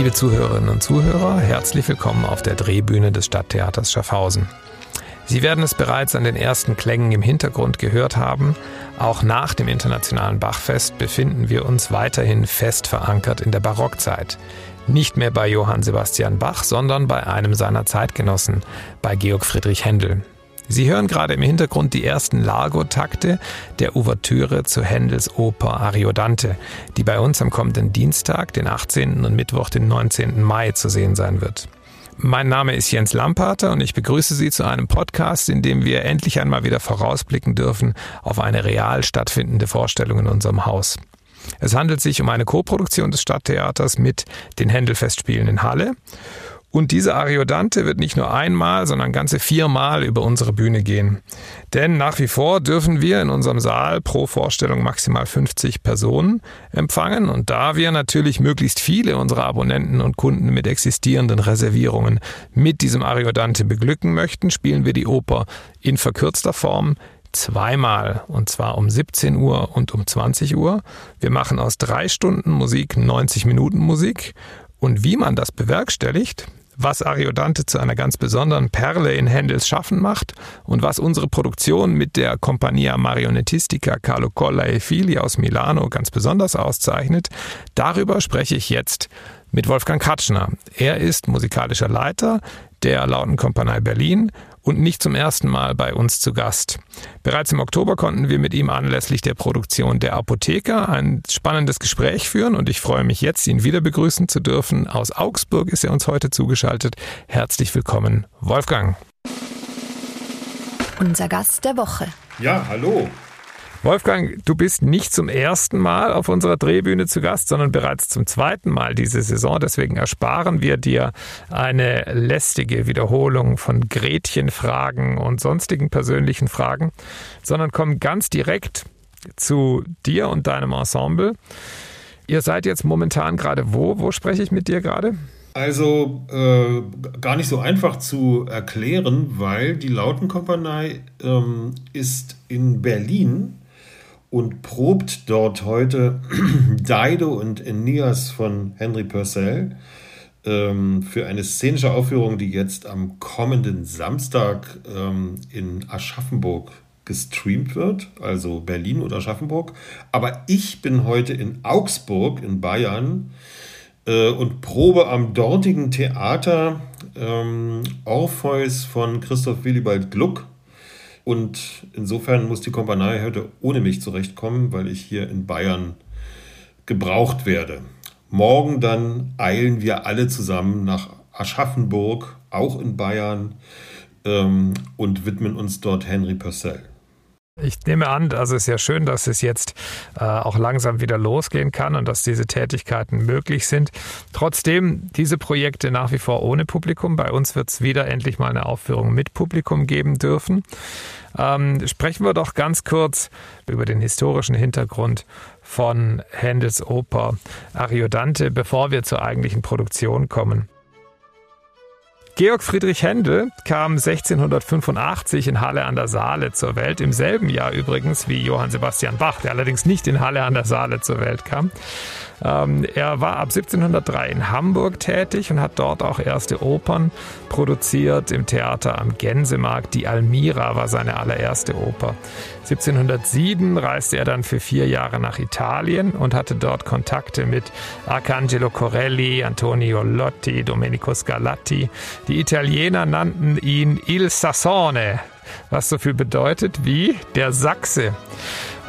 Liebe Zuhörerinnen und Zuhörer, herzlich willkommen auf der Drehbühne des Stadttheaters Schaffhausen. Sie werden es bereits an den ersten Klängen im Hintergrund gehört haben. Auch nach dem Internationalen Bachfest befinden wir uns weiterhin fest verankert in der Barockzeit. Nicht mehr bei Johann Sebastian Bach, sondern bei einem seiner Zeitgenossen, bei Georg Friedrich Händel. Sie hören gerade im Hintergrund die ersten Largo-Takte der Ouvertüre zu Händels Oper Ariodante, die bei uns am kommenden Dienstag, den 18. und Mittwoch, den 19. Mai zu sehen sein wird. Mein Name ist Jens Lampater und ich begrüße Sie zu einem Podcast, in dem wir endlich einmal wieder vorausblicken dürfen auf eine real stattfindende Vorstellung in unserem Haus. Es handelt sich um eine Koproduktion des Stadttheaters mit den Händelfestspielen in Halle und diese Ariodante wird nicht nur einmal, sondern ganze viermal über unsere Bühne gehen. Denn nach wie vor dürfen wir in unserem Saal pro Vorstellung maximal 50 Personen empfangen. Und da wir natürlich möglichst viele unserer Abonnenten und Kunden mit existierenden Reservierungen mit diesem Ariodante beglücken möchten, spielen wir die Oper in verkürzter Form zweimal und zwar um 17 Uhr und um 20 Uhr. Wir machen aus drei Stunden Musik 90 Minuten Musik. Und wie man das bewerkstelligt, was Ariodante zu einer ganz besonderen Perle in Händels Schaffen macht und was unsere Produktion mit der Compagnia Marionettistica Carlo Colla e Fili aus Milano ganz besonders auszeichnet, darüber spreche ich jetzt mit Wolfgang Katschner. Er ist musikalischer Leiter der Lautenkompanie Berlin und nicht zum ersten Mal bei uns zu Gast. Bereits im Oktober konnten wir mit ihm anlässlich der Produktion der Apotheker ein spannendes Gespräch führen und ich freue mich jetzt, ihn wieder begrüßen zu dürfen. Aus Augsburg ist er uns heute zugeschaltet. Herzlich willkommen, Wolfgang. Unser Gast der Woche. Ja, hallo. Wolfgang, du bist nicht zum ersten Mal auf unserer Drehbühne zu Gast, sondern bereits zum zweiten Mal diese Saison. Deswegen ersparen wir dir eine lästige Wiederholung von Gretchenfragen und sonstigen persönlichen Fragen, sondern kommen ganz direkt zu dir und deinem Ensemble. Ihr seid jetzt momentan gerade wo? Wo spreche ich mit dir gerade? Also äh, gar nicht so einfach zu erklären, weil die Lautenkompanie ähm, ist in Berlin und probt dort heute Dido und Aeneas von Henry Purcell ähm, für eine szenische Aufführung, die jetzt am kommenden Samstag ähm, in Aschaffenburg gestreamt wird, also Berlin oder Aschaffenburg. Aber ich bin heute in Augsburg in Bayern äh, und probe am dortigen Theater ähm, Orpheus von Christoph Willibald Gluck und insofern muss die Kompanie heute ohne mich zurechtkommen, weil ich hier in Bayern gebraucht werde. Morgen dann eilen wir alle zusammen nach Aschaffenburg, auch in Bayern, ähm, und widmen uns dort Henry Purcell. Ich nehme an, also es ist ja schön, dass es jetzt äh, auch langsam wieder losgehen kann und dass diese Tätigkeiten möglich sind. Trotzdem, diese Projekte nach wie vor ohne Publikum. Bei uns wird es wieder endlich mal eine Aufführung mit Publikum geben dürfen. Ähm, sprechen wir doch ganz kurz über den historischen Hintergrund von Händels Oper Ariodante, bevor wir zur eigentlichen Produktion kommen. Georg Friedrich Händel kam 1685 in Halle an der Saale zur Welt, im selben Jahr übrigens wie Johann Sebastian Bach, der allerdings nicht in Halle an der Saale zur Welt kam. Ähm, er war ab 1703 in Hamburg tätig und hat dort auch erste Opern produziert im Theater am Gänsemarkt. Die Almira war seine allererste Oper. 1707 reiste er dann für vier Jahre nach Italien und hatte dort Kontakte mit Arcangelo Corelli, Antonio Lotti, Domenico Scarlatti. Die Italiener nannten ihn Il Sassone, was so viel bedeutet wie der Sachse.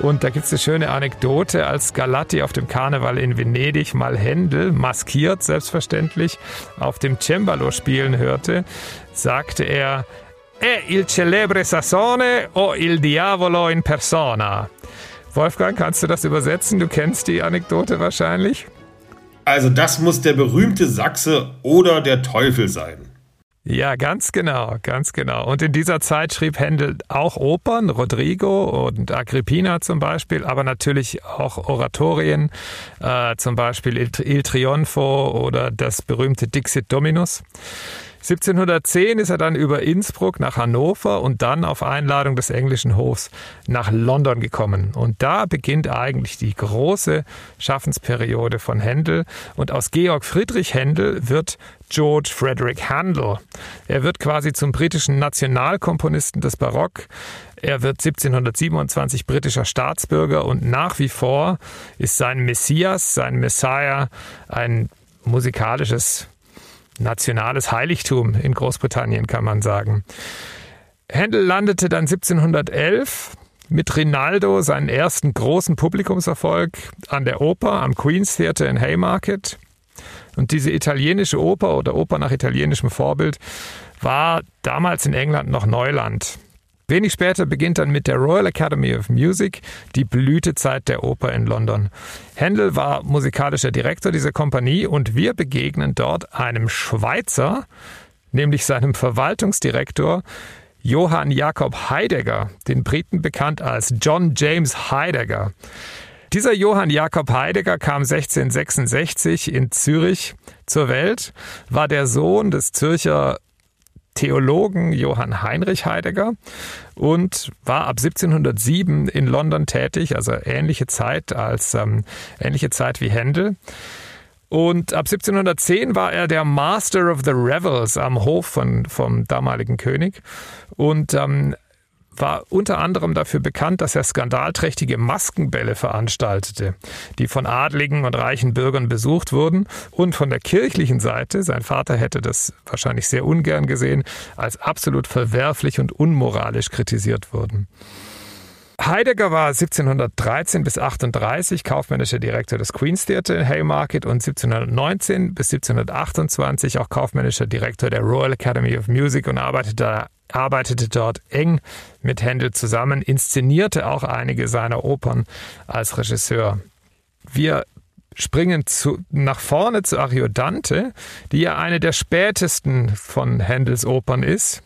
Und da gibt es eine schöne Anekdote, als Galatti auf dem Karneval in Venedig mal Händel, maskiert selbstverständlich, auf dem Cembalo spielen hörte, sagte er, è il celebre Sassone o il diavolo in persona. Wolfgang, kannst du das übersetzen? Du kennst die Anekdote wahrscheinlich. Also das muss der berühmte Sachse oder der Teufel sein. Ja, ganz genau, ganz genau. Und in dieser Zeit schrieb Händel auch Opern, Rodrigo und Agrippina zum Beispiel, aber natürlich auch Oratorien, äh, zum Beispiel Il, Il Trionfo oder das berühmte Dixit Dominus. 1710 ist er dann über Innsbruck nach Hannover und dann auf Einladung des englischen Hofs nach London gekommen. Und da beginnt eigentlich die große Schaffensperiode von Händel. Und aus Georg Friedrich Händel wird George Frederick Handel. Er wird quasi zum britischen Nationalkomponisten des Barock. Er wird 1727 britischer Staatsbürger und nach wie vor ist sein Messias, sein Messiah ein musikalisches nationales Heiligtum in Großbritannien, kann man sagen. Händel landete dann 1711 mit Rinaldo seinen ersten großen Publikumserfolg an der Oper am Queen's Theatre in Haymarket. Und diese italienische Oper oder Oper nach italienischem Vorbild war damals in England noch Neuland. Wenig später beginnt dann mit der Royal Academy of Music die Blütezeit der Oper in London. Händel war musikalischer Direktor dieser Kompanie und wir begegnen dort einem Schweizer, nämlich seinem Verwaltungsdirektor Johann Jakob Heidegger, den Briten bekannt als John James Heidegger. Dieser Johann Jakob Heidegger kam 1666 in Zürich zur Welt, war der Sohn des Zürcher Theologen Johann Heinrich Heidegger und war ab 1707 in London tätig, also ähnliche Zeit als ähm, ähnliche Zeit wie Händel. Und ab 1710 war er der Master of the Revels am Hof von, vom damaligen König. Und ähm, war unter anderem dafür bekannt, dass er skandalträchtige Maskenbälle veranstaltete, die von adligen und reichen Bürgern besucht wurden und von der kirchlichen Seite, sein Vater hätte das wahrscheinlich sehr ungern gesehen, als absolut verwerflich und unmoralisch kritisiert wurden. Heidegger war 1713 bis 38 kaufmännischer Direktor des Queen's Theatre in Haymarket und 1719 bis 1728 auch kaufmännischer Direktor der Royal Academy of Music und arbeitete arbeitete dort eng mit Händel zusammen, inszenierte auch einige seiner Opern als Regisseur. Wir springen zu, nach vorne zu Ariodante, die ja eine der spätesten von Händels Opern ist.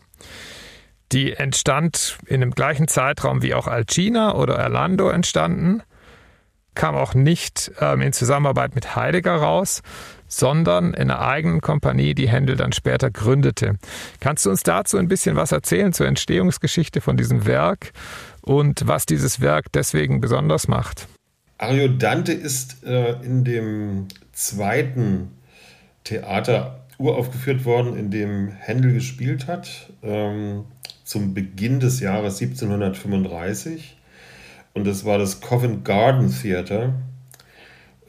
Die entstand in dem gleichen Zeitraum wie auch Alcina oder Erlando entstanden, kam auch nicht ähm, in Zusammenarbeit mit Heidegger raus, sondern in einer eigenen Kompanie, die Händel dann später gründete. Kannst du uns dazu ein bisschen was erzählen zur Entstehungsgeschichte von diesem Werk und was dieses Werk deswegen besonders macht? Ariodante ist äh, in dem zweiten Theater uraufgeführt worden, in dem Händel gespielt hat, ähm, zum Beginn des Jahres 1735. Und das war das Covent Garden Theater,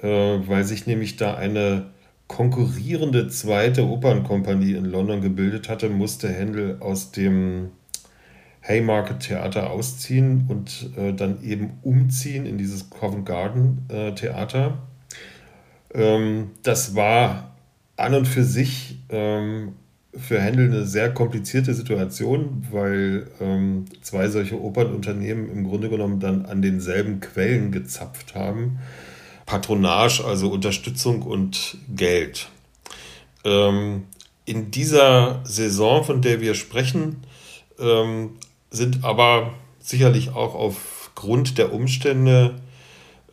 äh, weil sich nämlich da eine konkurrierende zweite Opernkompanie in London gebildet hatte, musste Händel aus dem Haymarket Theater ausziehen und äh, dann eben umziehen in dieses Covent Garden äh, Theater. Ähm, das war an und für sich ähm, für Händel eine sehr komplizierte Situation, weil ähm, zwei solche Opernunternehmen im Grunde genommen dann an denselben Quellen gezapft haben. Patronage, also Unterstützung und Geld. Ähm, in dieser Saison, von der wir sprechen, ähm, sind aber sicherlich auch aufgrund der Umstände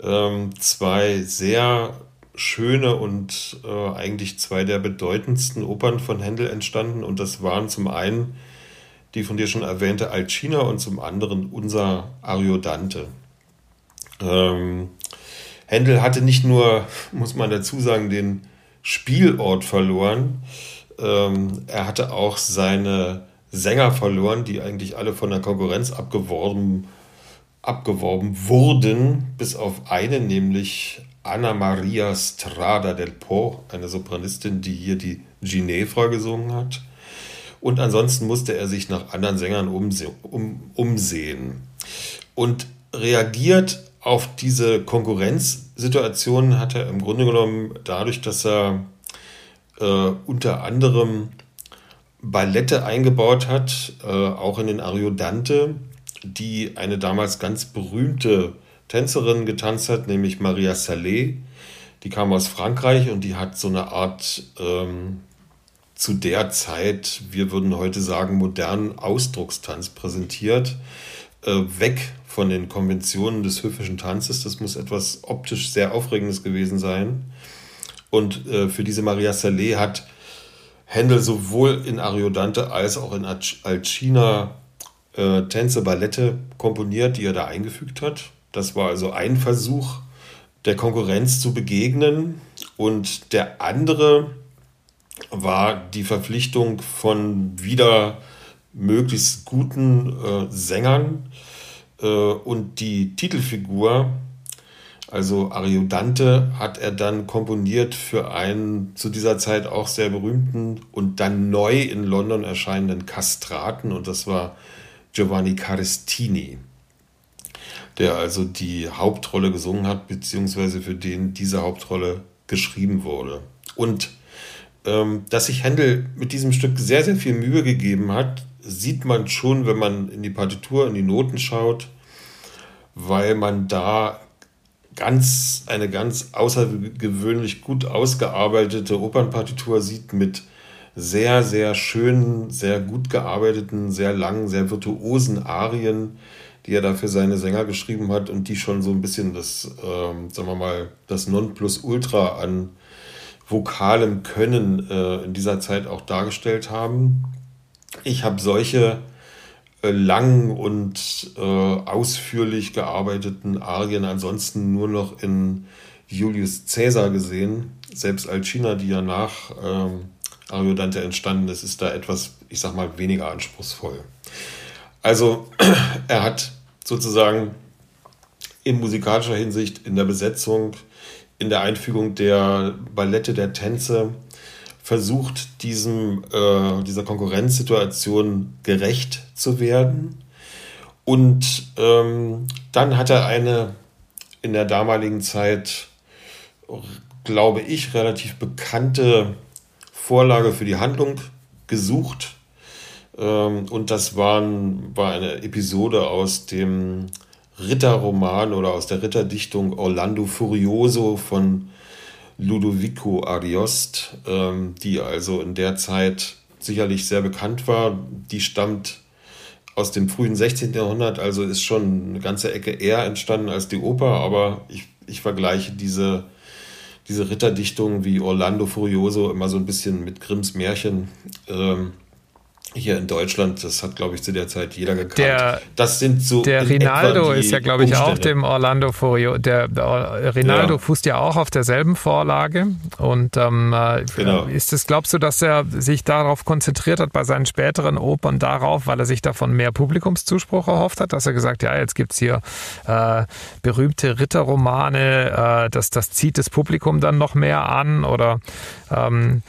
ähm, zwei sehr schöne und äh, eigentlich zwei der bedeutendsten Opern von Händel entstanden. Und das waren zum einen die von dir schon erwähnte Alcina und zum anderen unser Ariodante. Ähm, Händel hatte nicht nur, muss man dazu sagen, den Spielort verloren, ähm, er hatte auch seine Sänger verloren, die eigentlich alle von der Konkurrenz abgeworben, abgeworben wurden, bis auf eine, nämlich Anna Maria Strada del Po, eine Sopranistin, die hier die Ginevra gesungen hat. Und ansonsten musste er sich nach anderen Sängern umse um, umsehen. Und reagiert auf diese Konkurrenzsituation hat er im Grunde genommen dadurch, dass er äh, unter anderem Ballette eingebaut hat, äh, auch in den Ariodante, die eine damals ganz berühmte Tänzerin getanzt hat, nämlich Maria Salé. Die kam aus Frankreich und die hat so eine Art ähm, zu der Zeit, wir würden heute sagen, modernen Ausdruckstanz präsentiert, äh, weg von den Konventionen des höfischen Tanzes. Das muss etwas optisch sehr Aufregendes gewesen sein. Und äh, für diese Maria Saleh hat Händel sowohl in Ariodante als auch in Alcina äh, Tänze, Ballette komponiert, die er da eingefügt hat. Das war also ein Versuch, der Konkurrenz zu begegnen. Und der andere war die Verpflichtung von wieder möglichst guten äh, Sängern und die Titelfigur, also Ariodante, hat er dann komponiert für einen zu dieser Zeit auch sehr berühmten und dann neu in London erscheinenden Kastraten und das war Giovanni Carestini, der also die Hauptrolle gesungen hat, beziehungsweise für den diese Hauptrolle geschrieben wurde. Und ähm, dass sich Händel mit diesem Stück sehr, sehr viel Mühe gegeben hat, sieht man schon, wenn man in die Partitur, in die Noten schaut, weil man da ganz eine ganz außergewöhnlich gut ausgearbeitete Opernpartitur sieht mit sehr, sehr schönen, sehr gut gearbeiteten, sehr langen, sehr virtuosen Arien, die er da für seine Sänger geschrieben hat und die schon so ein bisschen das, ähm, sagen wir mal, das Nonplusultra an vokalem Können äh, in dieser Zeit auch dargestellt haben. Ich habe solche lang und äh, ausführlich gearbeiteten Arien ansonsten nur noch in Julius Caesar gesehen. Selbst Alcina, die ja nach ähm, Ariodante entstanden ist, ist da etwas, ich sag mal, weniger anspruchsvoll. Also er hat sozusagen in musikalischer Hinsicht, in der Besetzung, in der Einfügung der Ballette, der Tänze versucht, diesem, äh, dieser Konkurrenzsituation gerecht zu werden. Und ähm, dann hat er eine in der damaligen Zeit, glaube ich, relativ bekannte Vorlage für die Handlung gesucht. Ähm, und das waren, war eine Episode aus dem Ritterroman oder aus der Ritterdichtung Orlando Furioso von Ludovico Ariost, ähm, die also in der Zeit sicherlich sehr bekannt war. Die stammt aus dem frühen 16. Jahrhundert, also ist schon eine ganze Ecke eher entstanden als die Oper, aber ich, ich vergleiche diese, diese Ritterdichtungen wie Orlando Furioso immer so ein bisschen mit Grimms Märchen. Ähm, hier in Deutschland, das hat, glaube ich, zu der Zeit jeder gekannt. Der, das sind so. Der Rinaldo ist ja, glaube ich, auch dem Orlando Furio. Der, der Rinaldo ja. fußt ja auch auf derselben Vorlage. Und ähm, äh, genau. ist es, glaubst du, dass er sich darauf konzentriert hat bei seinen späteren Opern darauf, weil er sich davon mehr Publikumszuspruch erhofft hat, dass er gesagt, ja, jetzt gibt's hier äh, berühmte Ritterromane, äh, das, das zieht das Publikum dann noch mehr an oder ähm,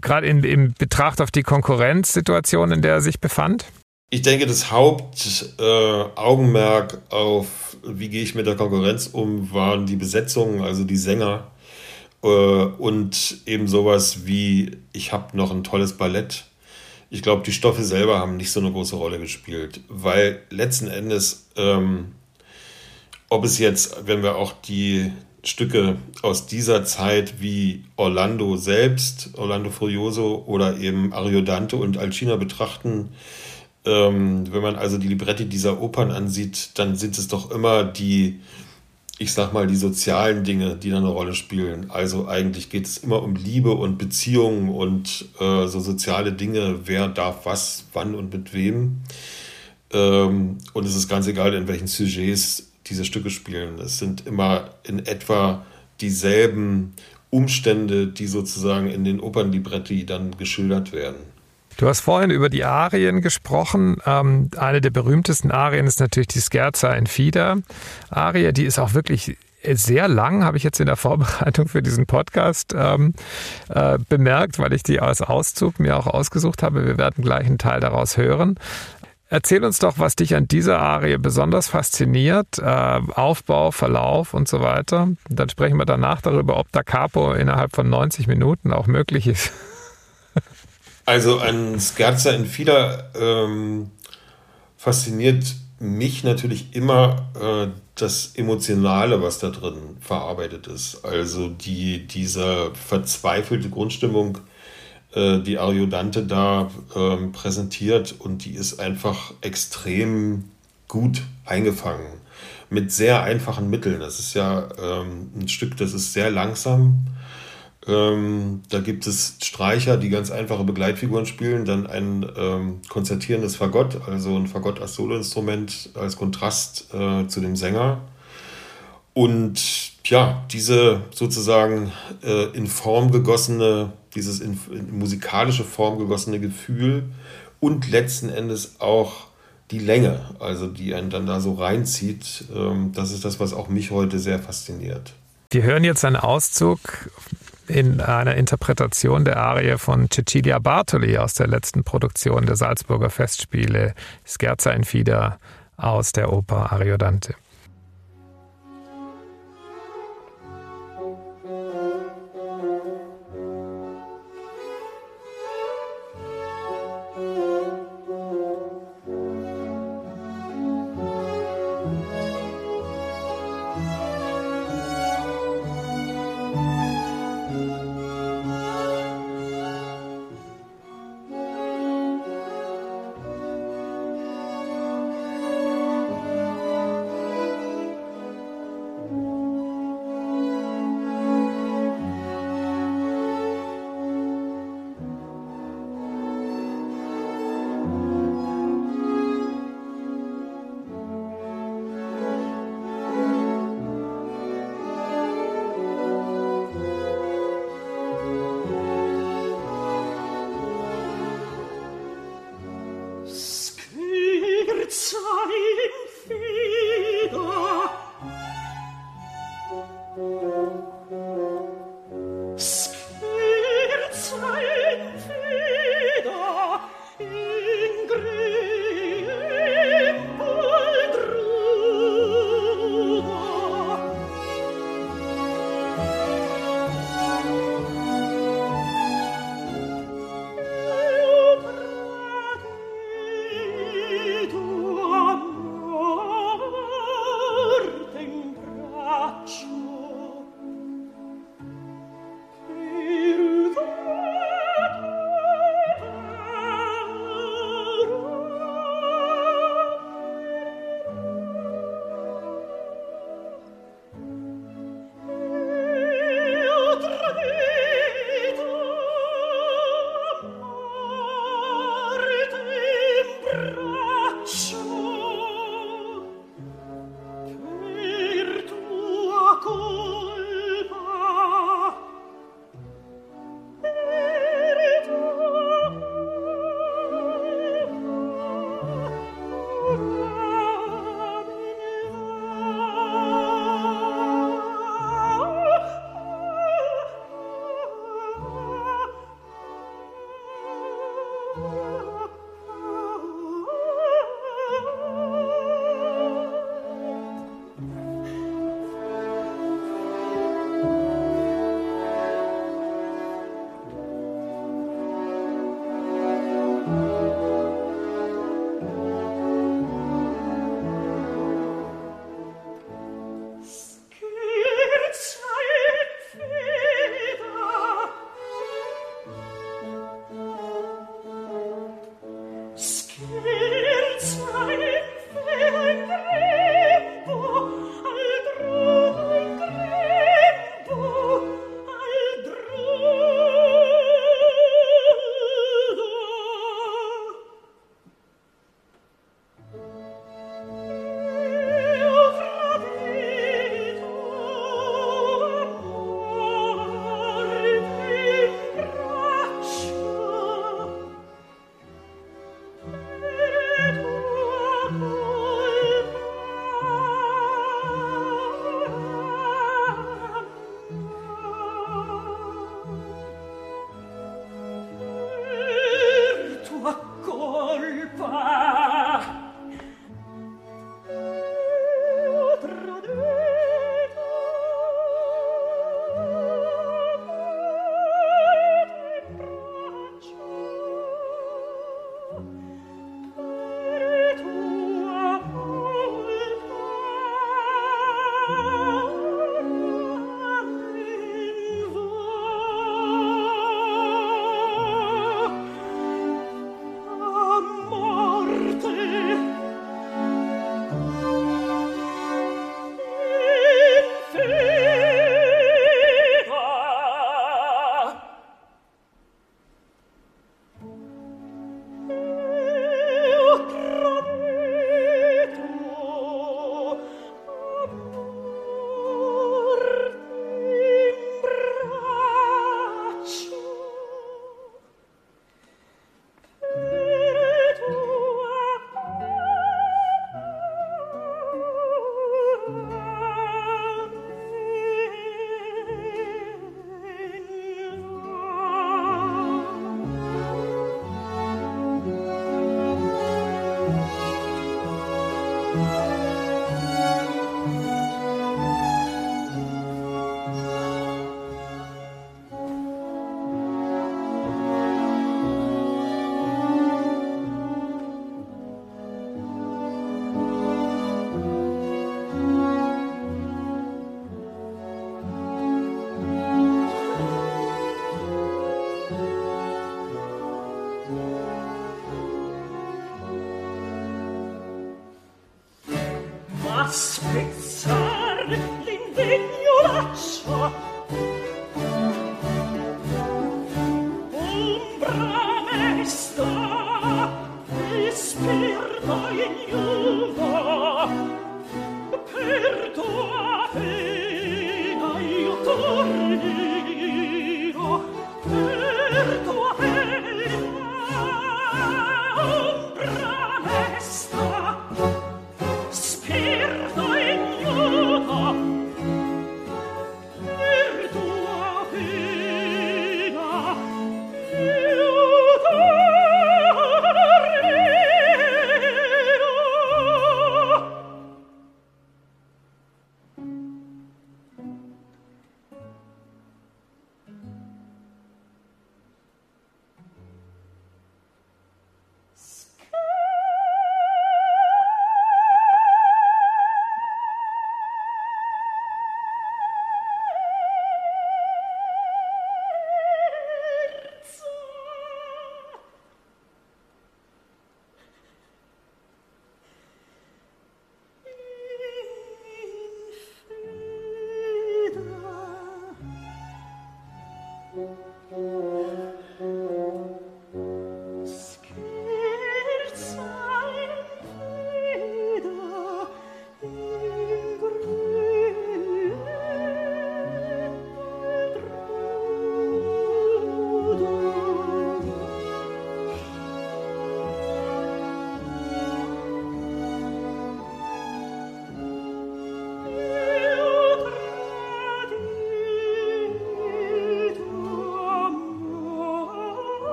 gerade in, in Betracht auf die Konkurrenzsituation, in der er sich befand? Ich denke, das Hauptaugenmerk äh, auf, wie gehe ich mit der Konkurrenz um, waren die Besetzungen, also die Sänger äh, und eben sowas wie, ich habe noch ein tolles Ballett. Ich glaube, die Stoffe selber haben nicht so eine große Rolle gespielt, weil letzten Endes, ähm, ob es jetzt, wenn wir auch die Stücke aus dieser Zeit wie Orlando selbst, Orlando Furioso oder eben Ariodante und Alcina betrachten, ähm, wenn man also die Libretti dieser Opern ansieht, dann sind es doch immer die, ich sag mal, die sozialen Dinge, die da eine Rolle spielen. Also eigentlich geht es immer um Liebe und Beziehungen und äh, so soziale Dinge, wer darf was, wann und mit wem. Ähm, und es ist ganz egal, in welchen Sujets diese Stücke spielen. Es sind immer in etwa dieselben Umstände, die sozusagen in den Opernlibretti dann geschildert werden. Du hast vorhin über die Arien gesprochen. Ähm, eine der berühmtesten Arien ist natürlich die Scherza in Fida Arie. Die ist auch wirklich sehr lang, habe ich jetzt in der Vorbereitung für diesen Podcast ähm, äh, bemerkt, weil ich die als Auszug mir auch ausgesucht habe. Wir werden gleich einen Teil daraus hören. Erzähl uns doch, was dich an dieser Arie besonders fasziniert, äh, Aufbau, Verlauf und so weiter. Dann sprechen wir danach darüber, ob da Capo innerhalb von 90 Minuten auch möglich ist. Also ein Scherza in Fila ähm, fasziniert mich natürlich immer äh, das Emotionale, was da drin verarbeitet ist. Also die, diese verzweifelte Grundstimmung äh, die Ariodante da ähm, präsentiert und die ist einfach extrem gut eingefangen mit sehr einfachen Mitteln. Das ist ja ähm, ein Stück, das ist sehr langsam. Ähm, da gibt es Streicher, die ganz einfache Begleitfiguren spielen, dann ein ähm, konzertierendes Fagott, also ein Fagott als Soloinstrument als Kontrast äh, zu dem Sänger. Und ja, diese sozusagen äh, in Form gegossene, dieses in, in musikalische Form gegossene Gefühl und letzten Endes auch die Länge, also die einen dann da so reinzieht, ähm, das ist das, was auch mich heute sehr fasziniert. Wir hören jetzt einen Auszug in einer Interpretation der Arie von Cecilia Bartoli aus der letzten Produktion der Salzburger Festspiele Scherza in Fida aus der Oper Ariodante.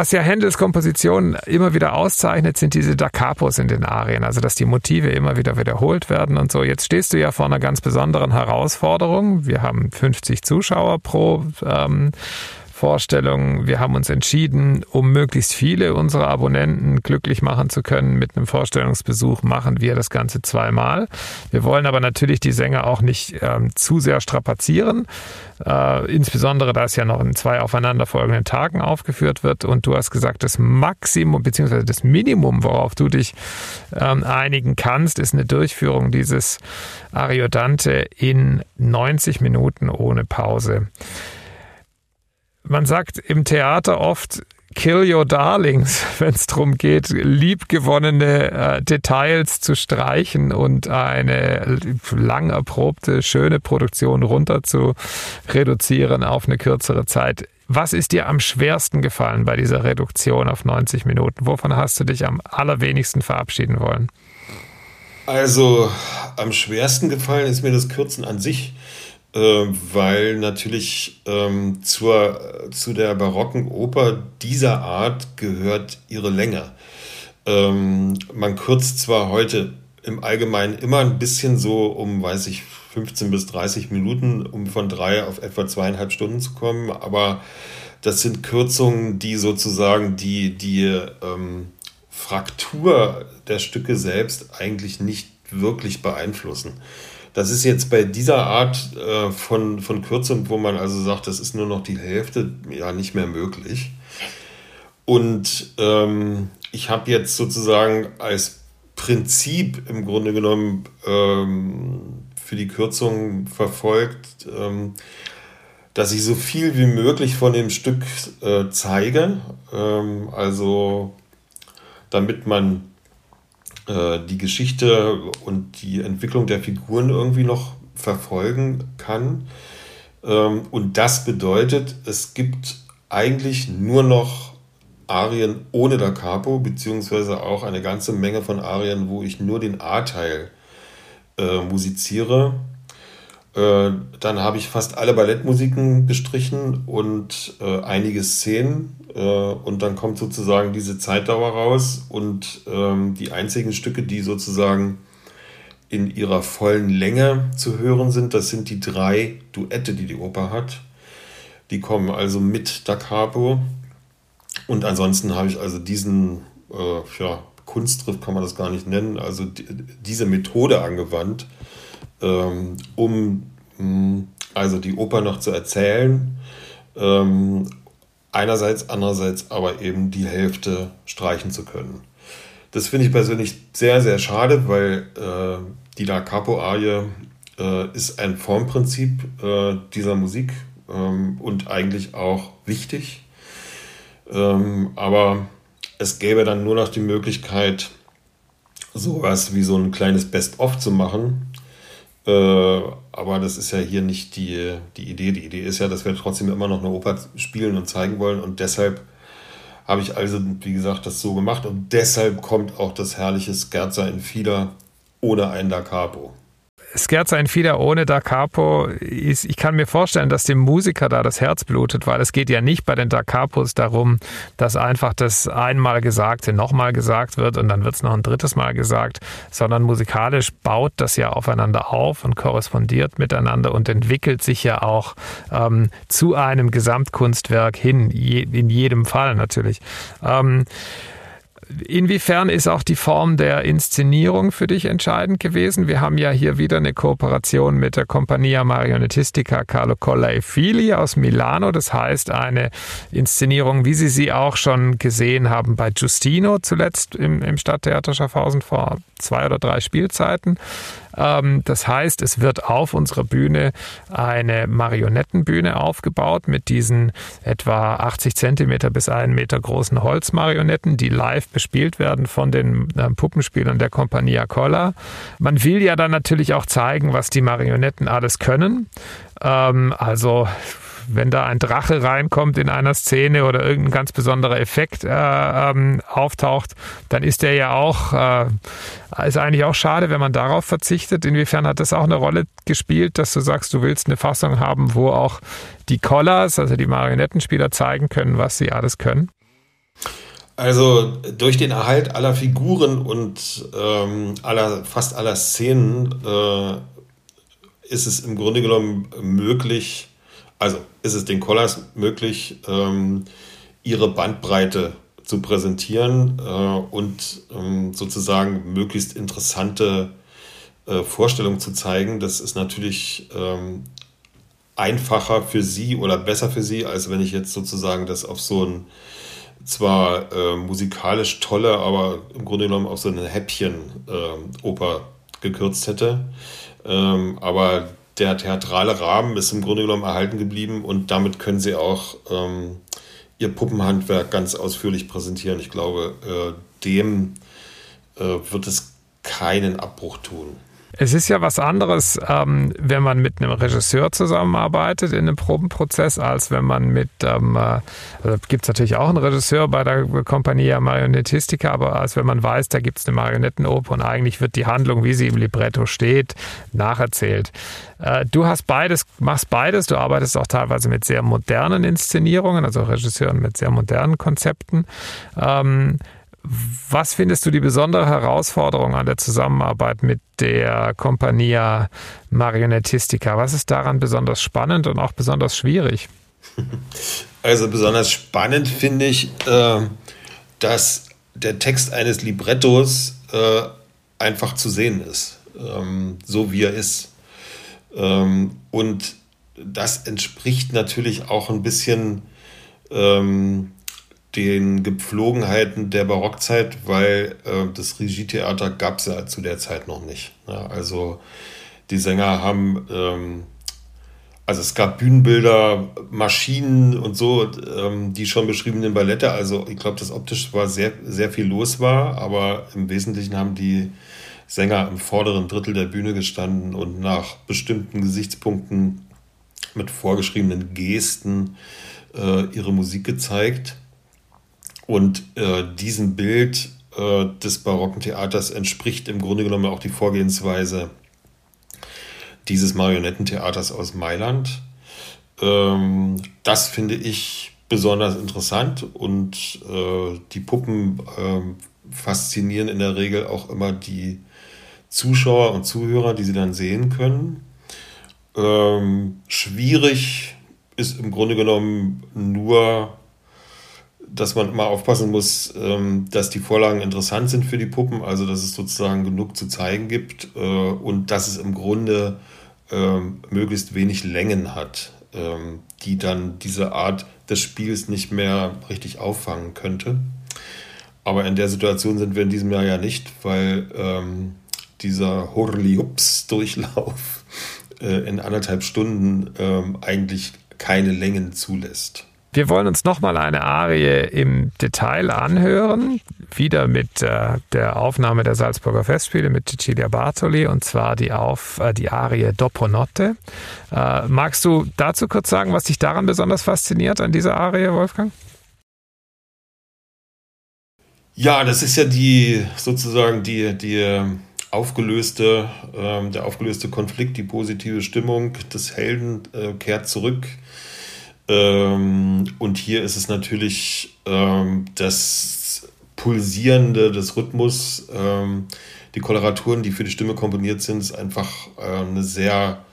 Was ja Händels Komposition immer wieder auszeichnet, sind diese Da Capos in den Arien, also dass die Motive immer wieder wiederholt werden und so. Jetzt stehst du ja vor einer ganz besonderen Herausforderung. Wir haben 50 Zuschauer pro ähm, Vorstellung. Wir haben uns entschieden, um möglichst viele unserer Abonnenten glücklich machen zu können mit einem Vorstellungsbesuch, machen wir das Ganze zweimal. Wir wollen aber natürlich die Sänger auch nicht ähm, zu sehr strapazieren, äh, insbesondere da es ja noch in zwei aufeinanderfolgenden Tagen aufgeführt wird. Und du hast gesagt, das Maximum bzw. das Minimum, worauf du dich ähm, einigen kannst, ist eine Durchführung dieses Ariodante in 90 Minuten ohne Pause man sagt im Theater oft, Kill Your Darlings, wenn es darum geht, liebgewonnene äh, Details zu streichen und eine lang erprobte, schöne Produktion runter zu reduzieren auf eine kürzere Zeit. Was ist dir am schwersten gefallen bei dieser Reduktion auf 90 Minuten? Wovon hast du dich am allerwenigsten verabschieden wollen? Also am schwersten gefallen ist mir das Kürzen an sich weil natürlich ähm, zur, zu der barocken Oper dieser Art gehört ihre Länge. Ähm, man kürzt zwar heute im Allgemeinen immer ein bisschen so um, weiß ich, 15 bis 30 Minuten, um von drei auf etwa zweieinhalb Stunden zu kommen, aber das sind Kürzungen, die sozusagen die, die ähm, Fraktur der Stücke selbst eigentlich nicht wirklich beeinflussen. Das ist jetzt bei dieser Art äh, von, von Kürzung, wo man also sagt, das ist nur noch die Hälfte, ja nicht mehr möglich. Und ähm, ich habe jetzt sozusagen als Prinzip im Grunde genommen ähm, für die Kürzung verfolgt, ähm, dass ich so viel wie möglich von dem Stück äh, zeige. Ähm, also damit man äh, die Geschichte und die Entwicklung der Figuren irgendwie noch verfolgen kann. Ähm, und das bedeutet, es gibt eigentlich nur noch Arien ohne Da Capo, beziehungsweise auch eine ganze Menge von Arien, wo ich nur den A-Teil äh, musiziere. Äh, dann habe ich fast alle Ballettmusiken gestrichen und äh, einige Szenen. Äh, und dann kommt sozusagen diese Zeitdauer raus. Und ähm, die einzigen Stücke, die sozusagen in ihrer vollen Länge zu hören sind, das sind die drei Duette, die die Oper hat. Die kommen also mit Da Capo. Und ansonsten habe ich also diesen äh, ja, Kunstgriff, kann man das gar nicht nennen, also die, diese Methode angewandt ähm, um mh, mm, also die Oper noch zu erzählen. Ähm, einerseits, andererseits aber eben die Hälfte streichen zu können. Das finde ich persönlich sehr, sehr schade, weil äh, die Da Capo-Arie äh, ist ein Formprinzip äh, dieser Musik ähm, und eigentlich auch wichtig. Ähm, aber es gäbe dann nur noch die Möglichkeit, sowas wie so ein kleines Best-of zu machen, äh, aber das ist ja hier nicht die, die Idee. Die Idee ist ja, dass wir trotzdem immer noch eine Oper spielen und zeigen wollen. Und deshalb habe ich also, wie gesagt, das so gemacht. Und deshalb kommt auch das herrliche Scherza in Fieder ohne ein Da Capo. Scherza in Fida ohne Da Capo ist, ich kann mir vorstellen, dass dem Musiker da das Herz blutet, weil es geht ja nicht bei den Da Capos darum, dass einfach das einmal Gesagte nochmal gesagt wird und dann wird es noch ein drittes Mal gesagt, sondern musikalisch baut das ja aufeinander auf und korrespondiert miteinander und entwickelt sich ja auch ähm, zu einem Gesamtkunstwerk hin, je, in jedem Fall natürlich. Ähm, Inwiefern ist auch die Form der Inszenierung für dich entscheidend gewesen? Wir haben ja hier wieder eine Kooperation mit der Compagnia Marionettistica Carlo Colla e Fili aus Milano. Das heißt, eine Inszenierung, wie Sie sie auch schon gesehen haben bei Giustino zuletzt im, im Stadttheater Schaffhausen vor zwei oder drei Spielzeiten. Ähm, das heißt, es wird auf unserer Bühne eine Marionettenbühne aufgebaut mit diesen etwa 80 Zentimeter bis einen Meter großen Holzmarionetten, die live bespielt werden von den äh, Puppenspielern der Compagnia Colla. Man will ja dann natürlich auch zeigen, was die Marionetten alles können. Ähm, also wenn da ein Drache reinkommt in einer Szene oder irgendein ganz besonderer Effekt äh, ähm, auftaucht, dann ist der ja auch, äh, ist eigentlich auch schade, wenn man darauf verzichtet. Inwiefern hat das auch eine Rolle gespielt, dass du sagst, du willst eine Fassung haben, wo auch die Collars, also die Marionettenspieler, zeigen können, was sie alles können? Also durch den Erhalt aller Figuren und ähm, aller, fast aller Szenen äh, ist es im Grunde genommen möglich, also ist es den Collars möglich, ähm, ihre Bandbreite zu präsentieren äh, und ähm, sozusagen möglichst interessante äh, Vorstellungen zu zeigen. Das ist natürlich ähm, einfacher für sie oder besser für sie, als wenn ich jetzt sozusagen das auf so ein zwar äh, musikalisch tolle, aber im Grunde genommen auf so eine Häppchen-Oper äh, gekürzt hätte. Ähm, aber der theatrale Rahmen ist im Grunde genommen erhalten geblieben und damit können sie auch ähm, ihr Puppenhandwerk ganz ausführlich präsentieren. Ich glaube, äh, dem äh, wird es keinen Abbruch tun. Es ist ja was anderes, ähm, wenn man mit einem Regisseur zusammenarbeitet in einem Probenprozess, als wenn man mit, ähm, äh, also gibt es natürlich auch einen Regisseur bei der Compagnia Marionettistica, aber als wenn man weiß, da gibt es eine Marionettenoper und eigentlich wird die Handlung, wie sie im Libretto steht, nacherzählt. Äh, du hast beides, machst beides, du arbeitest auch teilweise mit sehr modernen Inszenierungen, also Regisseuren mit sehr modernen Konzepten. Ähm, was findest du die besondere Herausforderung an der Zusammenarbeit mit der Compagnia Marionettistica? Was ist daran besonders spannend und auch besonders schwierig? Also besonders spannend finde ich, äh, dass der Text eines Librettos äh, einfach zu sehen ist, ähm, so wie er ist. Ähm, und das entspricht natürlich auch ein bisschen ähm, den Gepflogenheiten der Barockzeit, weil äh, das Regietheater gab es ja zu der Zeit noch nicht. Ja, also die Sänger haben, ähm, also es gab Bühnenbilder, Maschinen und so, ähm, die schon beschriebenen Ballette. Also ich glaube, dass optisch war sehr, sehr viel los war, aber im Wesentlichen haben die Sänger im vorderen Drittel der Bühne gestanden und nach bestimmten Gesichtspunkten mit vorgeschriebenen Gesten äh, ihre Musik gezeigt. Und äh, diesem Bild äh, des barocken Theaters entspricht im Grunde genommen auch die Vorgehensweise dieses Marionettentheaters aus Mailand. Ähm, das finde ich besonders interessant und äh, die Puppen ähm, faszinieren in der Regel auch immer die Zuschauer und Zuhörer, die sie dann sehen können. Ähm, schwierig ist im Grunde genommen nur dass man immer aufpassen muss, ähm, dass die Vorlagen interessant sind für die Puppen, also dass es sozusagen genug zu zeigen gibt äh, und dass es im Grunde ähm, möglichst wenig Längen hat, ähm, die dann diese Art des Spiels nicht mehr richtig auffangen könnte. Aber in der Situation sind wir in diesem Jahr ja nicht, weil ähm, dieser Horli-Hups-Durchlauf äh, in anderthalb Stunden ähm, eigentlich keine Längen zulässt. Wir wollen uns nochmal eine Arie im Detail anhören, wieder mit äh, der Aufnahme der Salzburger Festspiele mit Cecilia Bartoli und zwar die, Auf, äh, die Arie Dopo Notte. Äh, magst du dazu kurz sagen, was dich daran besonders fasziniert an dieser Arie, Wolfgang? Ja, das ist ja die sozusagen die, die aufgelöste, ähm, der aufgelöste Konflikt, die positive Stimmung des Helden äh, kehrt zurück ähm, und hier ist es natürlich ähm, das Pulsierende des Rhythmus. Ähm, die Koloraturen, die für die Stimme komponiert sind, ist einfach äh, eine sehr,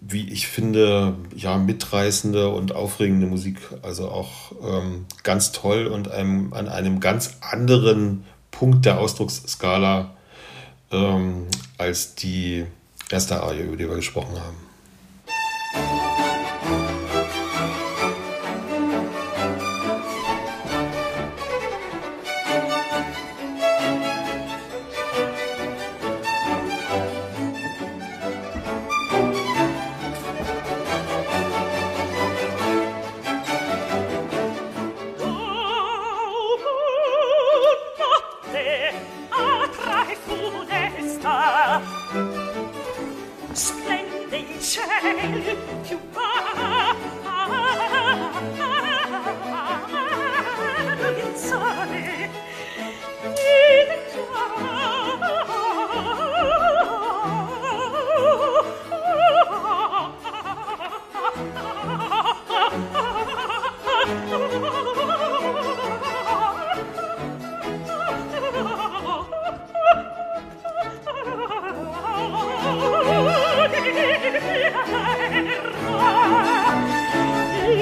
wie ich finde, ja, mitreißende und aufregende Musik. Also auch ähm, ganz toll und einem, an einem ganz anderen Punkt der Ausdrucksskala ähm, als die erste Arie, über die wir gesprochen haben.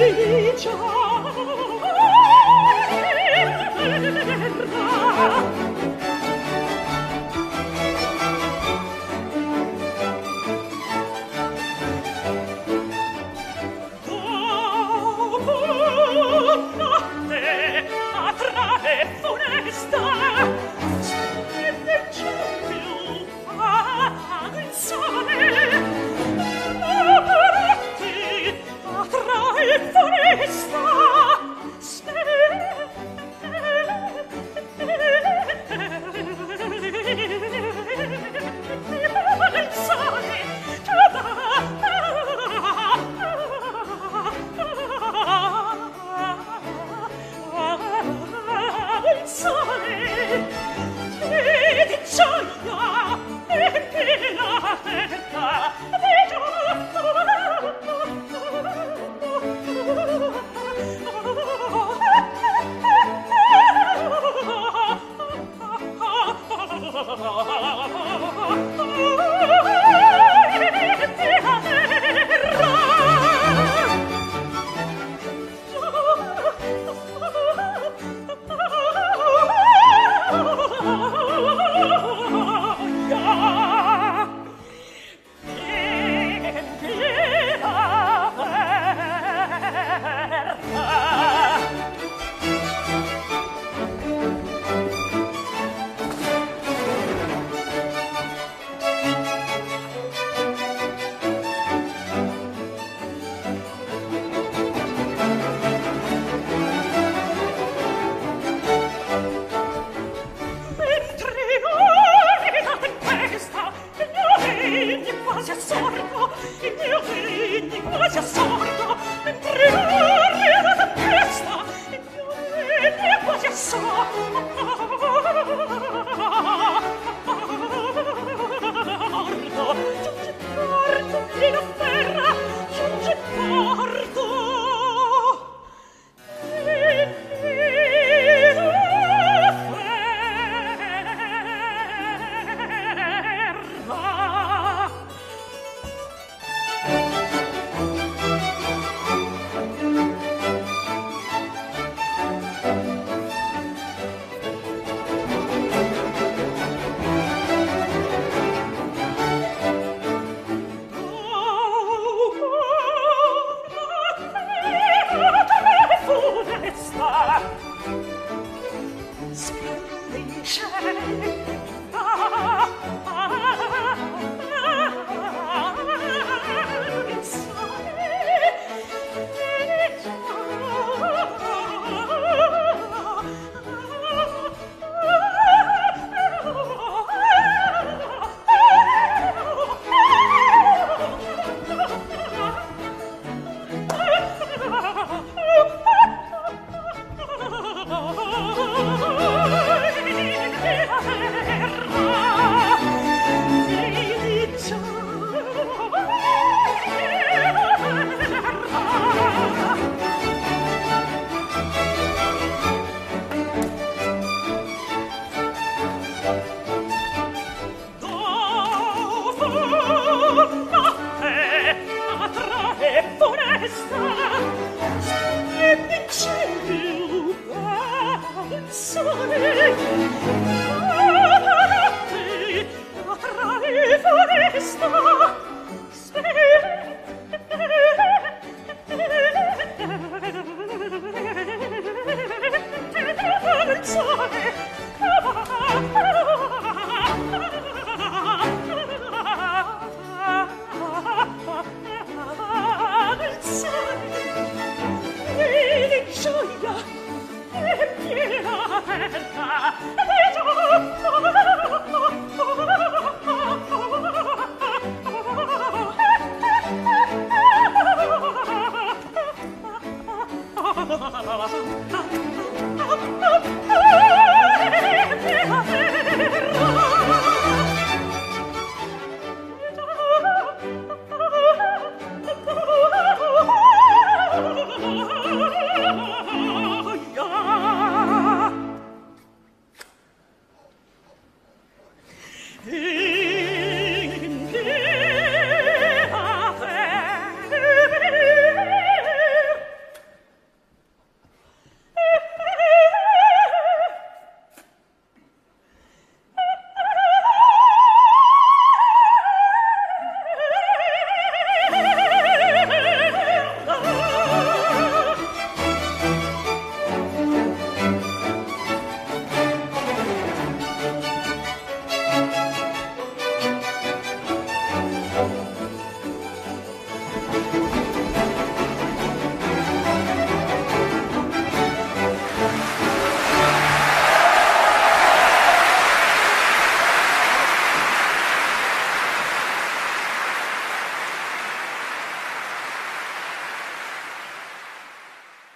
felicia, eterna,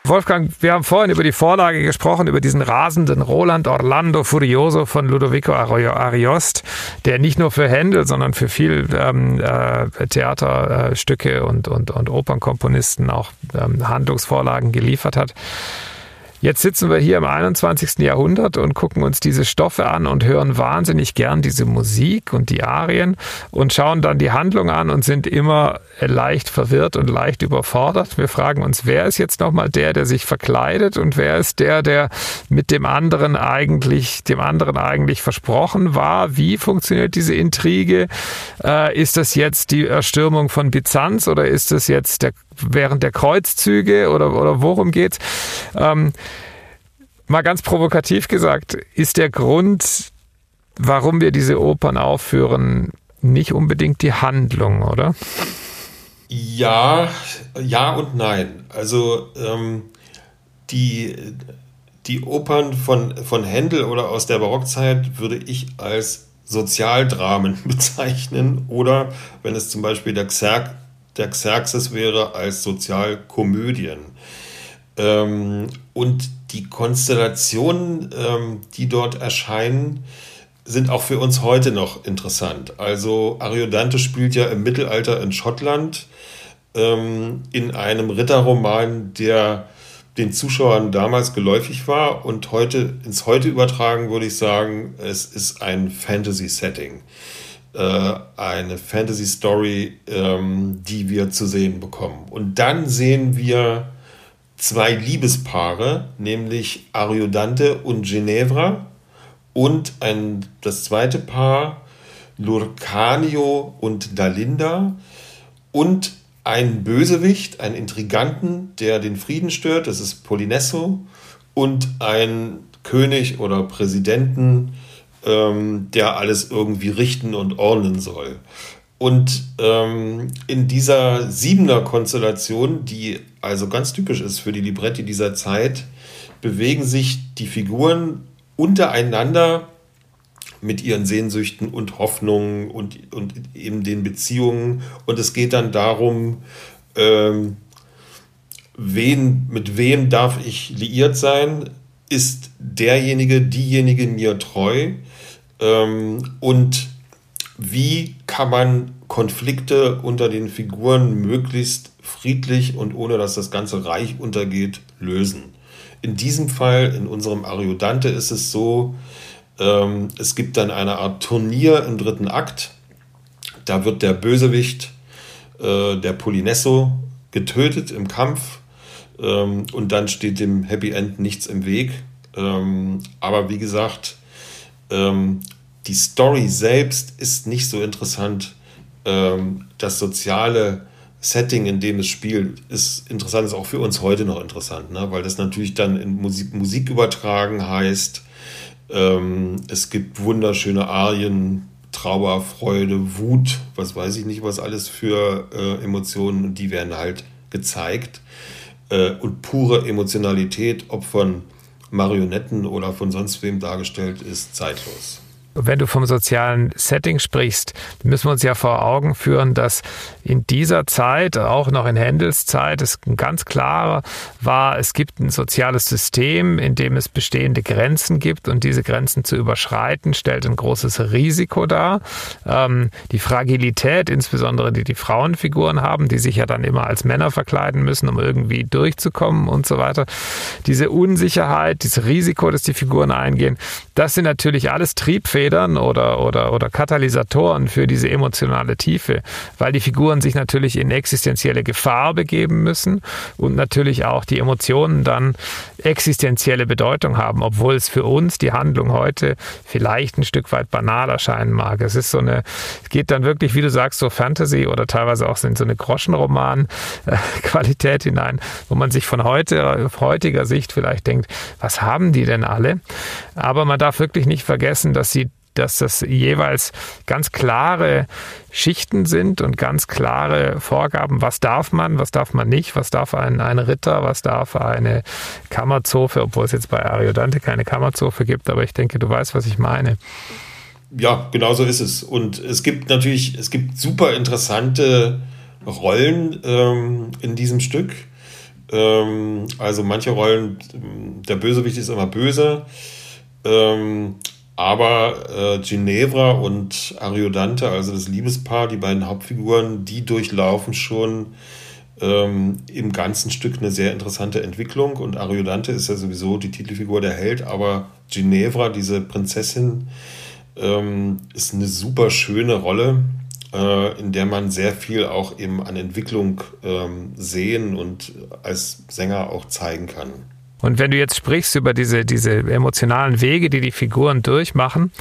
Wolfgang, wir haben vorhin über die Vorlage gesprochen, über diesen rasenden Roland Orlando Furioso von Ludovico Ariost, der nicht nur für Händel, sondern für viel ähm, äh, Theaterstücke und, und, und Opernkomponisten auch ähm, Handlungsvorlagen geliefert hat. Jetzt sitzen wir hier im 21. Jahrhundert und gucken uns diese Stoffe an und hören wahnsinnig gern diese Musik und die Arien und schauen dann die Handlung an und sind immer leicht verwirrt und leicht überfordert. Wir fragen uns, wer ist jetzt nochmal der, der sich verkleidet und wer ist der, der mit dem anderen eigentlich, dem anderen eigentlich versprochen war? Wie funktioniert diese Intrige? Äh, ist das jetzt die Erstürmung von Byzanz oder ist das jetzt der während der Kreuzzüge oder, oder worum geht's? Ähm, mal ganz provokativ gesagt, ist der Grund, warum wir diese Opern aufführen, nicht unbedingt die Handlung, oder? Ja, ja und nein. Also ähm, die, die Opern von, von Händel oder aus der Barockzeit würde ich als Sozialdramen bezeichnen oder wenn es zum Beispiel der Xerx der Xerxes wäre als Sozialkomödien. Ähm, und die Konstellationen, ähm, die dort erscheinen, sind auch für uns heute noch interessant. Also Ariodante spielt ja im Mittelalter in Schottland ähm, in einem Ritterroman, der den Zuschauern damals geläufig war und heute ins Heute übertragen würde ich sagen, es ist ein Fantasy-Setting äh, eine Fantasy Story, ähm, die wir zu sehen bekommen. Und dann sehen wir zwei Liebespaare, nämlich Ariodante und Ginevra und ein, das zweite Paar Lurcanio und Dalinda und ein Bösewicht, ein Intriganten, der den Frieden stört, das ist Polinesso und ein König oder Präsidenten, ähm, der alles irgendwie richten und ordnen soll. Und ähm, in dieser Siebener-Konstellation, die also ganz typisch ist für die Libretti dieser Zeit, bewegen sich die Figuren untereinander mit ihren Sehnsüchten und Hoffnungen und, und eben den Beziehungen. Und es geht dann darum, ähm, wen, mit wem darf ich liiert sein? Ist derjenige, diejenige mir treu? Ähm, und wie kann man Konflikte unter den Figuren möglichst friedlich und ohne dass das ganze Reich untergeht, lösen. In diesem Fall, in unserem Ariodante, ist es so, ähm, es gibt dann eine Art Turnier im dritten Akt. Da wird der Bösewicht, äh, der Polinesso, getötet im Kampf ähm, und dann steht dem Happy End nichts im Weg. Aber wie gesagt, ähm, die Story selbst ist nicht so interessant. Ähm, das soziale Setting, in dem es spielt, ist interessant, ist auch für uns heute noch interessant, ne? weil das natürlich dann in Musik, Musik übertragen heißt. Ähm, es gibt wunderschöne Arien, Trauer, Freude, Wut, was weiß ich nicht, was alles für äh, Emotionen, die werden halt gezeigt. Äh, und pure Emotionalität, ob von Marionetten oder von sonst wem dargestellt, ist zeitlos. Wenn du vom sozialen Setting sprichst, müssen wir uns ja vor Augen führen, dass in dieser Zeit, auch noch in Händels Zeit, es ganz klar war, es gibt ein soziales System, in dem es bestehende Grenzen gibt und diese Grenzen zu überschreiten, stellt ein großes Risiko dar. Ähm, die Fragilität, insbesondere die die Frauenfiguren haben, die sich ja dann immer als Männer verkleiden müssen, um irgendwie durchzukommen und so weiter. Diese Unsicherheit, dieses Risiko, das die Figuren eingehen, das sind natürlich alles Triebfähigkeiten, Triebfedern oder, oder, oder Katalysatoren für diese emotionale Tiefe, weil die Figuren sich natürlich in existenzielle Gefahr begeben müssen und natürlich auch die Emotionen dann existenzielle Bedeutung haben, obwohl es für uns die Handlung heute vielleicht ein Stück weit banal erscheinen mag. Es ist so eine, es geht dann wirklich, wie du sagst, so Fantasy oder teilweise auch so eine Groschenroman-Qualität hinein, wo man sich von heute, heutiger Sicht vielleicht denkt, was haben die denn alle? Aber man darf wirklich nicht vergessen, dass sie dass das jeweils ganz klare Schichten sind und ganz klare Vorgaben, was darf man, was darf man nicht, was darf ein, ein Ritter, was darf eine Kammerzofe, obwohl es jetzt bei Ariodante keine Kammerzofe gibt, aber ich denke, du weißt, was ich meine. Ja, genau so ist es. Und es gibt natürlich, es gibt super interessante Rollen ähm, in diesem Stück. Ähm, also manche Rollen, der Bösewicht ist immer böse. Ähm, aber äh, Ginevra und Ariodante, also das Liebespaar, die beiden Hauptfiguren, die durchlaufen schon ähm, im ganzen Stück eine sehr interessante Entwicklung. Und Ariodante ist ja sowieso die Titelfigur der Held, aber Ginevra, diese Prinzessin, ähm, ist eine super schöne Rolle, äh, in der man sehr viel auch eben an Entwicklung ähm, sehen und als Sänger auch zeigen kann. Und wenn du jetzt sprichst über diese, diese emotionalen Wege, die die Figuren durchmachen,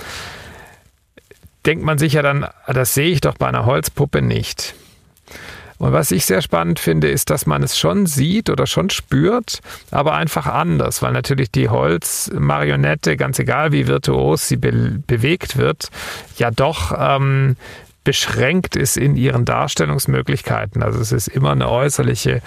denkt man sich ja dann, das sehe ich doch bei einer Holzpuppe nicht. Und was ich sehr spannend finde, ist, dass man es schon sieht oder schon spürt, aber einfach anders, weil natürlich die Holzmarionette, ganz egal wie virtuos sie be bewegt wird, ja doch ähm, beschränkt ist in ihren Darstellungsmöglichkeiten. Also es ist immer eine äußerliche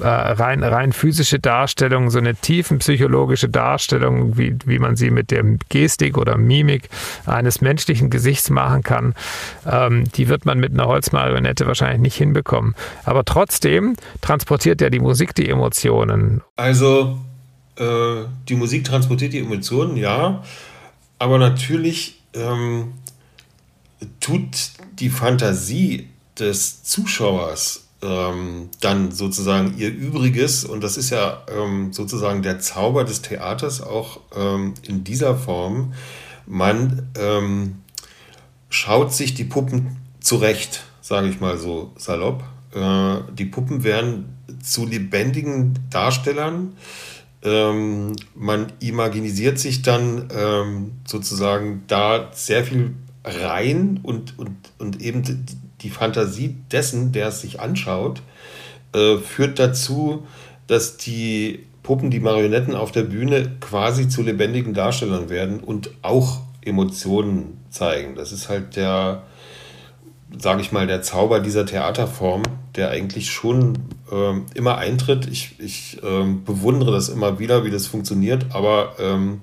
äh, rein, rein physische Darstellung, so eine tiefenpsychologische Darstellung, wie, wie man sie mit der Gestik oder Mimik eines menschlichen Gesichts machen kann, ähm, die wird man mit einer Holzmarionette wahrscheinlich nicht hinbekommen. Aber trotzdem transportiert ja die Musik die Emotionen. Also äh, die Musik transportiert die Emotionen, ja, aber natürlich ähm, tut die Fantasie des Zuschauers ähm, dann sozusagen ihr Übriges, und das ist ja ähm, sozusagen der Zauber des Theaters auch ähm, in dieser Form, man ähm, schaut sich die Puppen zurecht, sage ich mal so salopp. Äh, die Puppen werden zu lebendigen Darstellern. Ähm, man imaginisiert sich dann ähm, sozusagen da sehr viel rein und, und, und eben die Fantasie dessen, der es sich anschaut, äh, führt dazu, dass die Puppen, die Marionetten auf der Bühne quasi zu lebendigen Darstellern werden und auch Emotionen zeigen. Das ist halt der, sage ich mal, der Zauber dieser Theaterform, der eigentlich schon ähm, immer eintritt. Ich, ich ähm, bewundere das immer wieder, wie das funktioniert, aber ähm,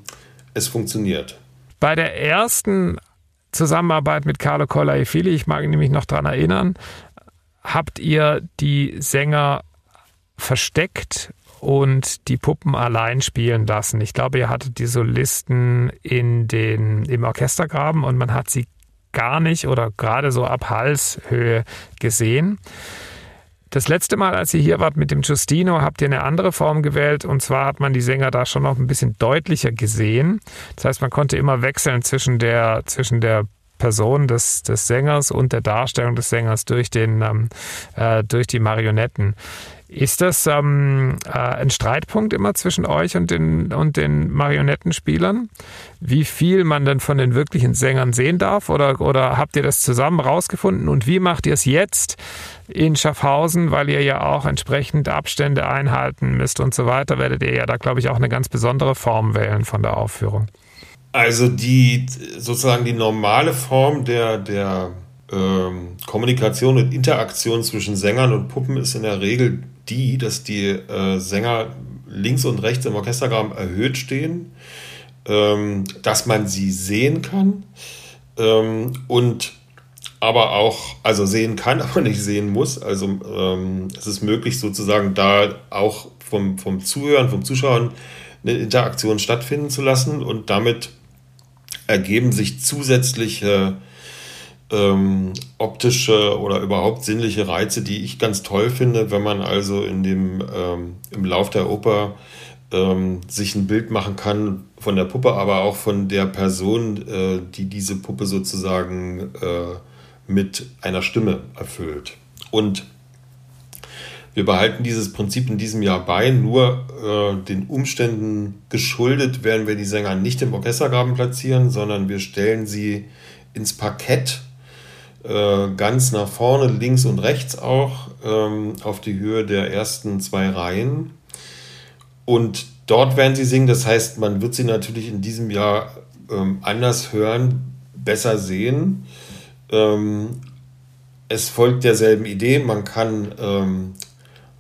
es funktioniert. Bei der ersten Zusammenarbeit mit Carlo Collaifili, ich mag mich noch daran erinnern, habt ihr die Sänger versteckt und die Puppen allein spielen lassen. Ich glaube, ihr hattet die Solisten in den, im Orchestergraben und man hat sie gar nicht oder gerade so ab Halshöhe gesehen. Das letzte Mal, als ihr hier wart mit dem Giustino, habt ihr eine andere Form gewählt und zwar hat man die Sänger da schon noch ein bisschen deutlicher gesehen. Das heißt, man konnte immer wechseln zwischen der, zwischen der Person des, des Sängers und der Darstellung des Sängers durch, den, ähm, äh, durch die Marionetten. Ist das ähm, äh, ein Streitpunkt immer zwischen euch und den, und den Marionettenspielern? Wie viel man denn von den wirklichen Sängern sehen darf? Oder, oder habt ihr das zusammen rausgefunden? Und wie macht ihr es jetzt in Schaffhausen, weil ihr ja auch entsprechend Abstände einhalten müsst und so weiter? Werdet ihr ja da, glaube ich, auch eine ganz besondere Form wählen von der Aufführung. Also die sozusagen die normale Form der, der ähm, Kommunikation und Interaktion zwischen Sängern und Puppen ist in der Regel die, dass die äh, Sänger links und rechts im Orchestergraben erhöht stehen, ähm, dass man sie sehen kann ähm, und aber auch, also sehen kann, aber nicht sehen muss. Also ähm, es ist möglich sozusagen da auch vom, vom Zuhören, vom Zuschauen eine Interaktion stattfinden zu lassen und damit ergeben sich zusätzliche ähm, optische oder überhaupt sinnliche Reize, die ich ganz toll finde, wenn man also in dem, ähm, im Lauf der Oper ähm, sich ein Bild machen kann von der Puppe, aber auch von der Person, äh, die diese Puppe sozusagen äh, mit einer Stimme erfüllt. Und wir behalten dieses Prinzip in diesem Jahr bei, nur äh, den Umständen geschuldet werden wir die Sänger nicht im Orchestergraben platzieren, sondern wir stellen sie ins Parkett ganz nach vorne, links und rechts auch, ähm, auf die Höhe der ersten zwei Reihen. Und dort werden sie singen. Das heißt, man wird sie natürlich in diesem Jahr ähm, anders hören, besser sehen. Ähm, es folgt derselben Idee. Man kann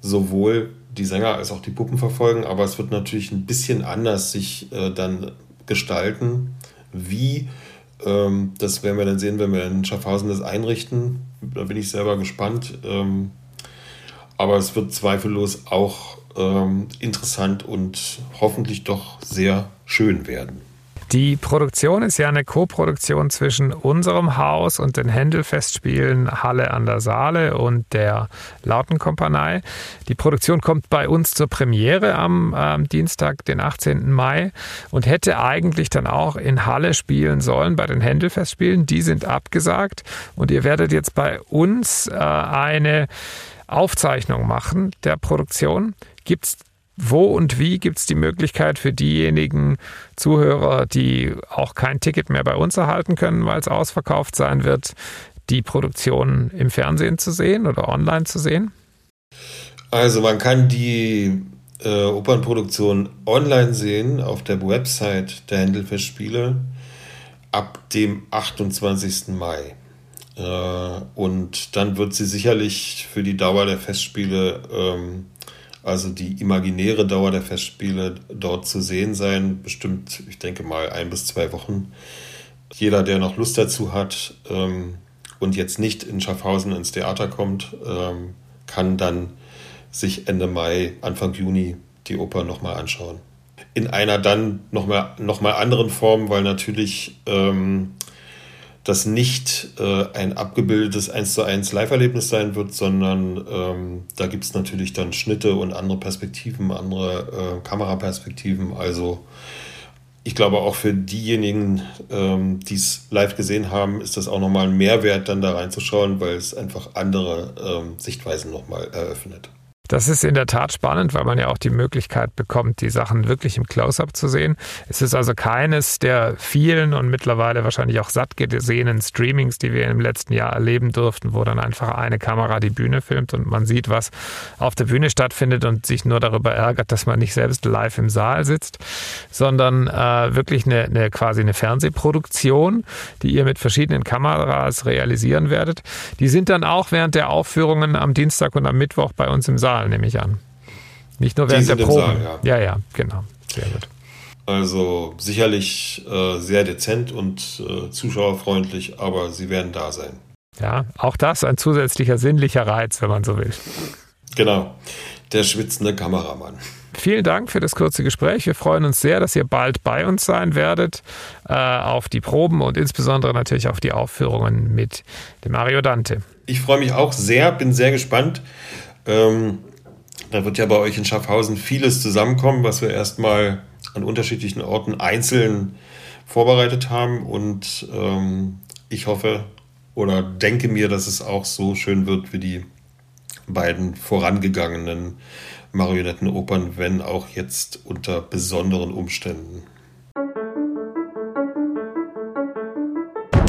sowohl die Sänger als auch die Puppen verfolgen, aber es wird natürlich ein bisschen anders sich äh, dann gestalten, wie ähm, das werden wir dann sehen, wenn wir in Schaffhausen das einrichten. Da bin ich selber gespannt. Ähm, aber es wird zweifellos auch ähm, interessant und hoffentlich doch sehr schön werden. Die Produktion ist ja eine Koproduktion zwischen unserem Haus und den Händelfestspielen Halle an der Saale und der Lautenkompanie. Die Produktion kommt bei uns zur Premiere am äh, Dienstag, den 18. Mai und hätte eigentlich dann auch in Halle spielen sollen bei den Händelfestspielen. Die sind abgesagt und ihr werdet jetzt bei uns äh, eine Aufzeichnung machen der Produktion. Gibt es wo und wie gibt es die Möglichkeit für diejenigen Zuhörer, die auch kein Ticket mehr bei uns erhalten können, weil es ausverkauft sein wird, die Produktion im Fernsehen zu sehen oder online zu sehen? Also man kann die äh, Opernproduktion online sehen auf der Website der Händelfestspiele ab dem 28. Mai. Äh, und dann wird sie sicherlich für die Dauer der Festspiele ähm, also die imaginäre Dauer der Festspiele dort zu sehen sein. Bestimmt, ich denke mal, ein bis zwei Wochen. Jeder, der noch Lust dazu hat ähm, und jetzt nicht in Schaffhausen ins Theater kommt, ähm, kann dann sich Ende Mai, Anfang Juni die Oper nochmal anschauen. In einer dann nochmal noch mal anderen Form, weil natürlich ähm, das nicht äh, ein abgebildetes 1 zu 1 Live-Erlebnis sein wird, sondern ähm, da gibt es natürlich dann Schnitte und andere Perspektiven, andere äh, Kameraperspektiven. Also ich glaube auch für diejenigen, ähm, die es live gesehen haben, ist das auch nochmal ein Mehrwert, dann da reinzuschauen, weil es einfach andere ähm, Sichtweisen nochmal eröffnet. Das ist in der Tat spannend, weil man ja auch die Möglichkeit bekommt, die Sachen wirklich im Close-up zu sehen. Es ist also keines der vielen und mittlerweile wahrscheinlich auch satt gesehenen Streamings, die wir im letzten Jahr erleben durften, wo dann einfach eine Kamera die Bühne filmt und man sieht, was auf der Bühne stattfindet und sich nur darüber ärgert, dass man nicht selbst live im Saal sitzt, sondern äh, wirklich eine, eine quasi eine Fernsehproduktion, die ihr mit verschiedenen Kameras realisieren werdet. Die sind dann auch während der Aufführungen am Dienstag und am Mittwoch bei uns im Saal Saal, nehme ich an. Nicht nur während der Proben. Saal, ja. ja, ja, genau. Sehr gut. Also sicherlich äh, sehr dezent und äh, zuschauerfreundlich, aber sie werden da sein. Ja, auch das ein zusätzlicher sinnlicher Reiz, wenn man so will. Genau, der schwitzende Kameramann. Vielen Dank für das kurze Gespräch. Wir freuen uns sehr, dass ihr bald bei uns sein werdet, äh, auf die Proben und insbesondere natürlich auf die Aufführungen mit dem Mario Dante. Ich freue mich auch sehr, bin sehr gespannt. Ähm, da wird ja bei euch in Schaffhausen vieles zusammenkommen, was wir erstmal an unterschiedlichen Orten einzeln vorbereitet haben. Und ähm, ich hoffe oder denke mir, dass es auch so schön wird wie die beiden vorangegangenen Marionettenopern, wenn auch jetzt unter besonderen Umständen.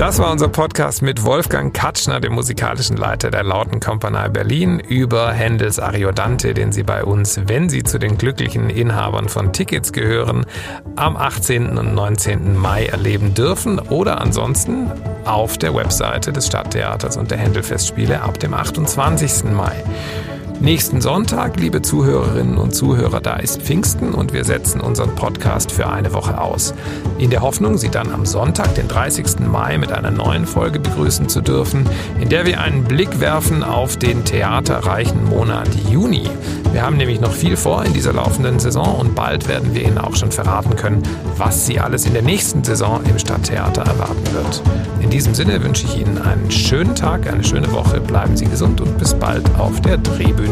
Das war unser Podcast mit Wolfgang Katschner, dem musikalischen Leiter der Lautenkompanie Berlin, über Händels Ariodante, den Sie bei uns, wenn Sie zu den glücklichen Inhabern von Tickets gehören, am 18. und 19. Mai erleben dürfen oder ansonsten auf der Webseite des Stadttheaters und der Händelfestspiele ab dem 28. Mai. Nächsten Sonntag, liebe Zuhörerinnen und Zuhörer, da ist Pfingsten und wir setzen unseren Podcast für eine Woche aus. In der Hoffnung, Sie dann am Sonntag, den 30. Mai, mit einer neuen Folge begrüßen zu dürfen, in der wir einen Blick werfen auf den theaterreichen Monat Juni. Wir haben nämlich noch viel vor in dieser laufenden Saison und bald werden wir Ihnen auch schon verraten können, was Sie alles in der nächsten Saison im Stadttheater erwarten wird. In diesem Sinne wünsche ich Ihnen einen schönen Tag, eine schöne Woche, bleiben Sie gesund und bis bald auf der Drehbühne.